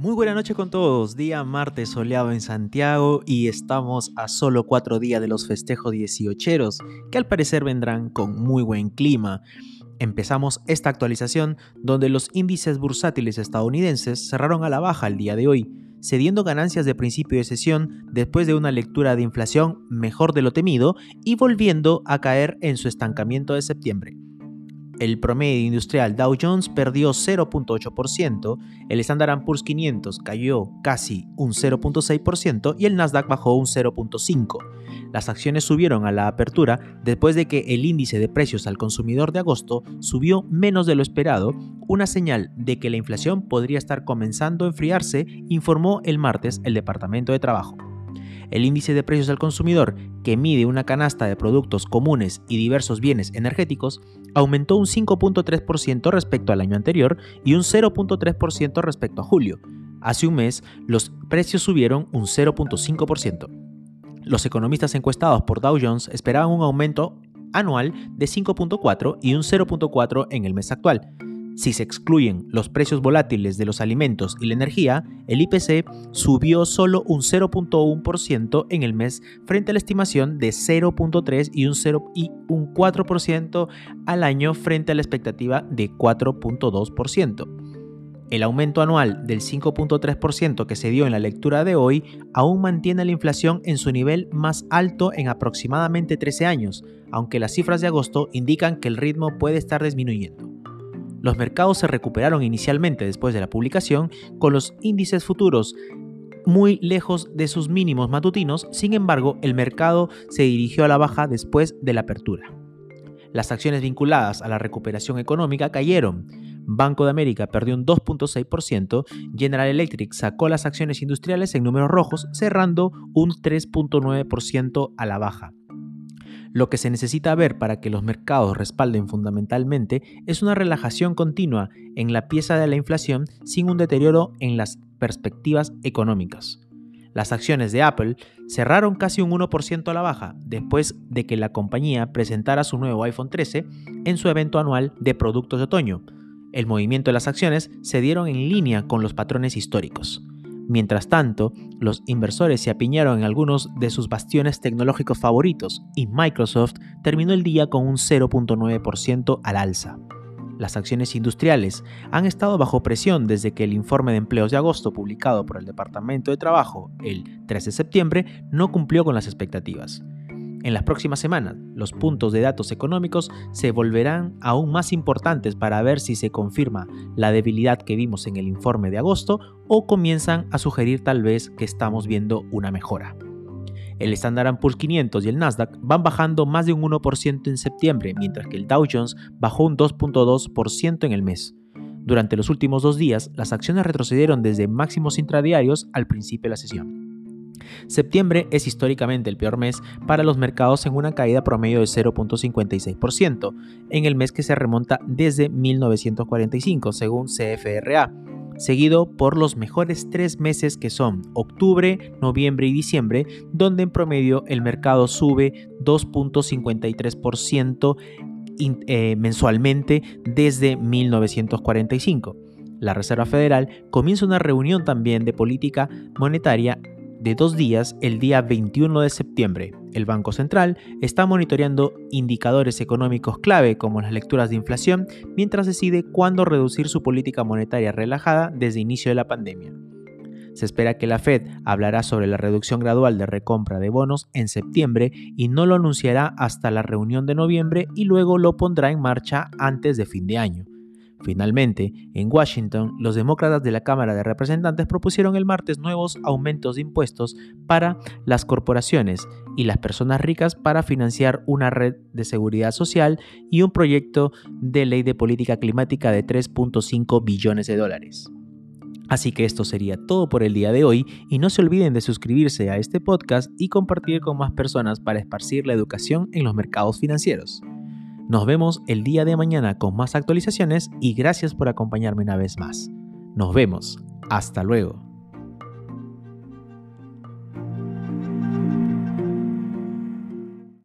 Muy buena noche con todos, día martes soleado en Santiago y estamos a solo cuatro días de los festejos 18 que al parecer vendrán con muy buen clima. Empezamos esta actualización donde los índices bursátiles estadounidenses cerraron a la baja el día de hoy, cediendo ganancias de principio de sesión después de una lectura de inflación mejor de lo temido y volviendo a caer en su estancamiento de septiembre. El promedio industrial Dow Jones perdió 0.8%, el Standard Poor's 500 cayó casi un 0.6% y el Nasdaq bajó un 0.5%. Las acciones subieron a la apertura después de que el índice de precios al consumidor de agosto subió menos de lo esperado, una señal de que la inflación podría estar comenzando a enfriarse, informó el martes el Departamento de Trabajo. El índice de precios al consumidor, que mide una canasta de productos comunes y diversos bienes energéticos, aumentó un 5.3% respecto al año anterior y un 0.3% respecto a julio. Hace un mes, los precios subieron un 0.5%. Los economistas encuestados por Dow Jones esperaban un aumento anual de 5.4 y un 0.4 en el mes actual. Si se excluyen los precios volátiles de los alimentos y la energía, el IPC subió solo un 0.1% en el mes frente a la estimación de 0.3 y un, 0 y un 4% al año frente a la expectativa de 4.2%. El aumento anual del 5.3% que se dio en la lectura de hoy aún mantiene la inflación en su nivel más alto en aproximadamente 13 años, aunque las cifras de agosto indican que el ritmo puede estar disminuyendo. Los mercados se recuperaron inicialmente después de la publicación, con los índices futuros muy lejos de sus mínimos matutinos, sin embargo, el mercado se dirigió a la baja después de la apertura. Las acciones vinculadas a la recuperación económica cayeron. Banco de América perdió un 2.6%, General Electric sacó las acciones industriales en números rojos, cerrando un 3.9% a la baja. Lo que se necesita ver para que los mercados respalden fundamentalmente es una relajación continua en la pieza de la inflación sin un deterioro en las perspectivas económicas. Las acciones de Apple cerraron casi un 1% a la baja después de que la compañía presentara su nuevo iPhone 13 en su evento anual de productos de otoño. El movimiento de las acciones se dieron en línea con los patrones históricos. Mientras tanto, los inversores se apiñaron en algunos de sus bastiones tecnológicos favoritos y Microsoft terminó el día con un 0.9% al alza. Las acciones industriales han estado bajo presión desde que el informe de empleos de agosto publicado por el Departamento de Trabajo el 3 de septiembre no cumplió con las expectativas. En las próximas semanas, los puntos de datos económicos se volverán aún más importantes para ver si se confirma la debilidad que vimos en el informe de agosto o comienzan a sugerir tal vez que estamos viendo una mejora. El Standard Poor's 500 y el Nasdaq van bajando más de un 1% en septiembre, mientras que el Dow Jones bajó un 2.2% en el mes. Durante los últimos dos días, las acciones retrocedieron desde máximos intradiarios al principio de la sesión. Septiembre es históricamente el peor mes para los mercados en una caída promedio de 0.56%, en el mes que se remonta desde 1945, según CFRA, seguido por los mejores tres meses que son octubre, noviembre y diciembre, donde en promedio el mercado sube 2.53% eh, mensualmente desde 1945. La Reserva Federal comienza una reunión también de política monetaria de dos días el día 21 de septiembre. El Banco Central está monitoreando indicadores económicos clave como las lecturas de inflación mientras decide cuándo reducir su política monetaria relajada desde inicio de la pandemia. Se espera que la Fed hablará sobre la reducción gradual de recompra de bonos en septiembre y no lo anunciará hasta la reunión de noviembre y luego lo pondrá en marcha antes de fin de año. Finalmente, en Washington, los demócratas de la Cámara de Representantes propusieron el martes nuevos aumentos de impuestos para las corporaciones y las personas ricas para financiar una red de seguridad social y un proyecto de ley de política climática de 3.5 billones de dólares. Así que esto sería todo por el día de hoy y no se olviden de suscribirse a este podcast y compartir con más personas para esparcir la educación en los mercados financieros. Nos vemos el día de mañana con más actualizaciones y gracias por acompañarme una vez más. Nos vemos. Hasta luego.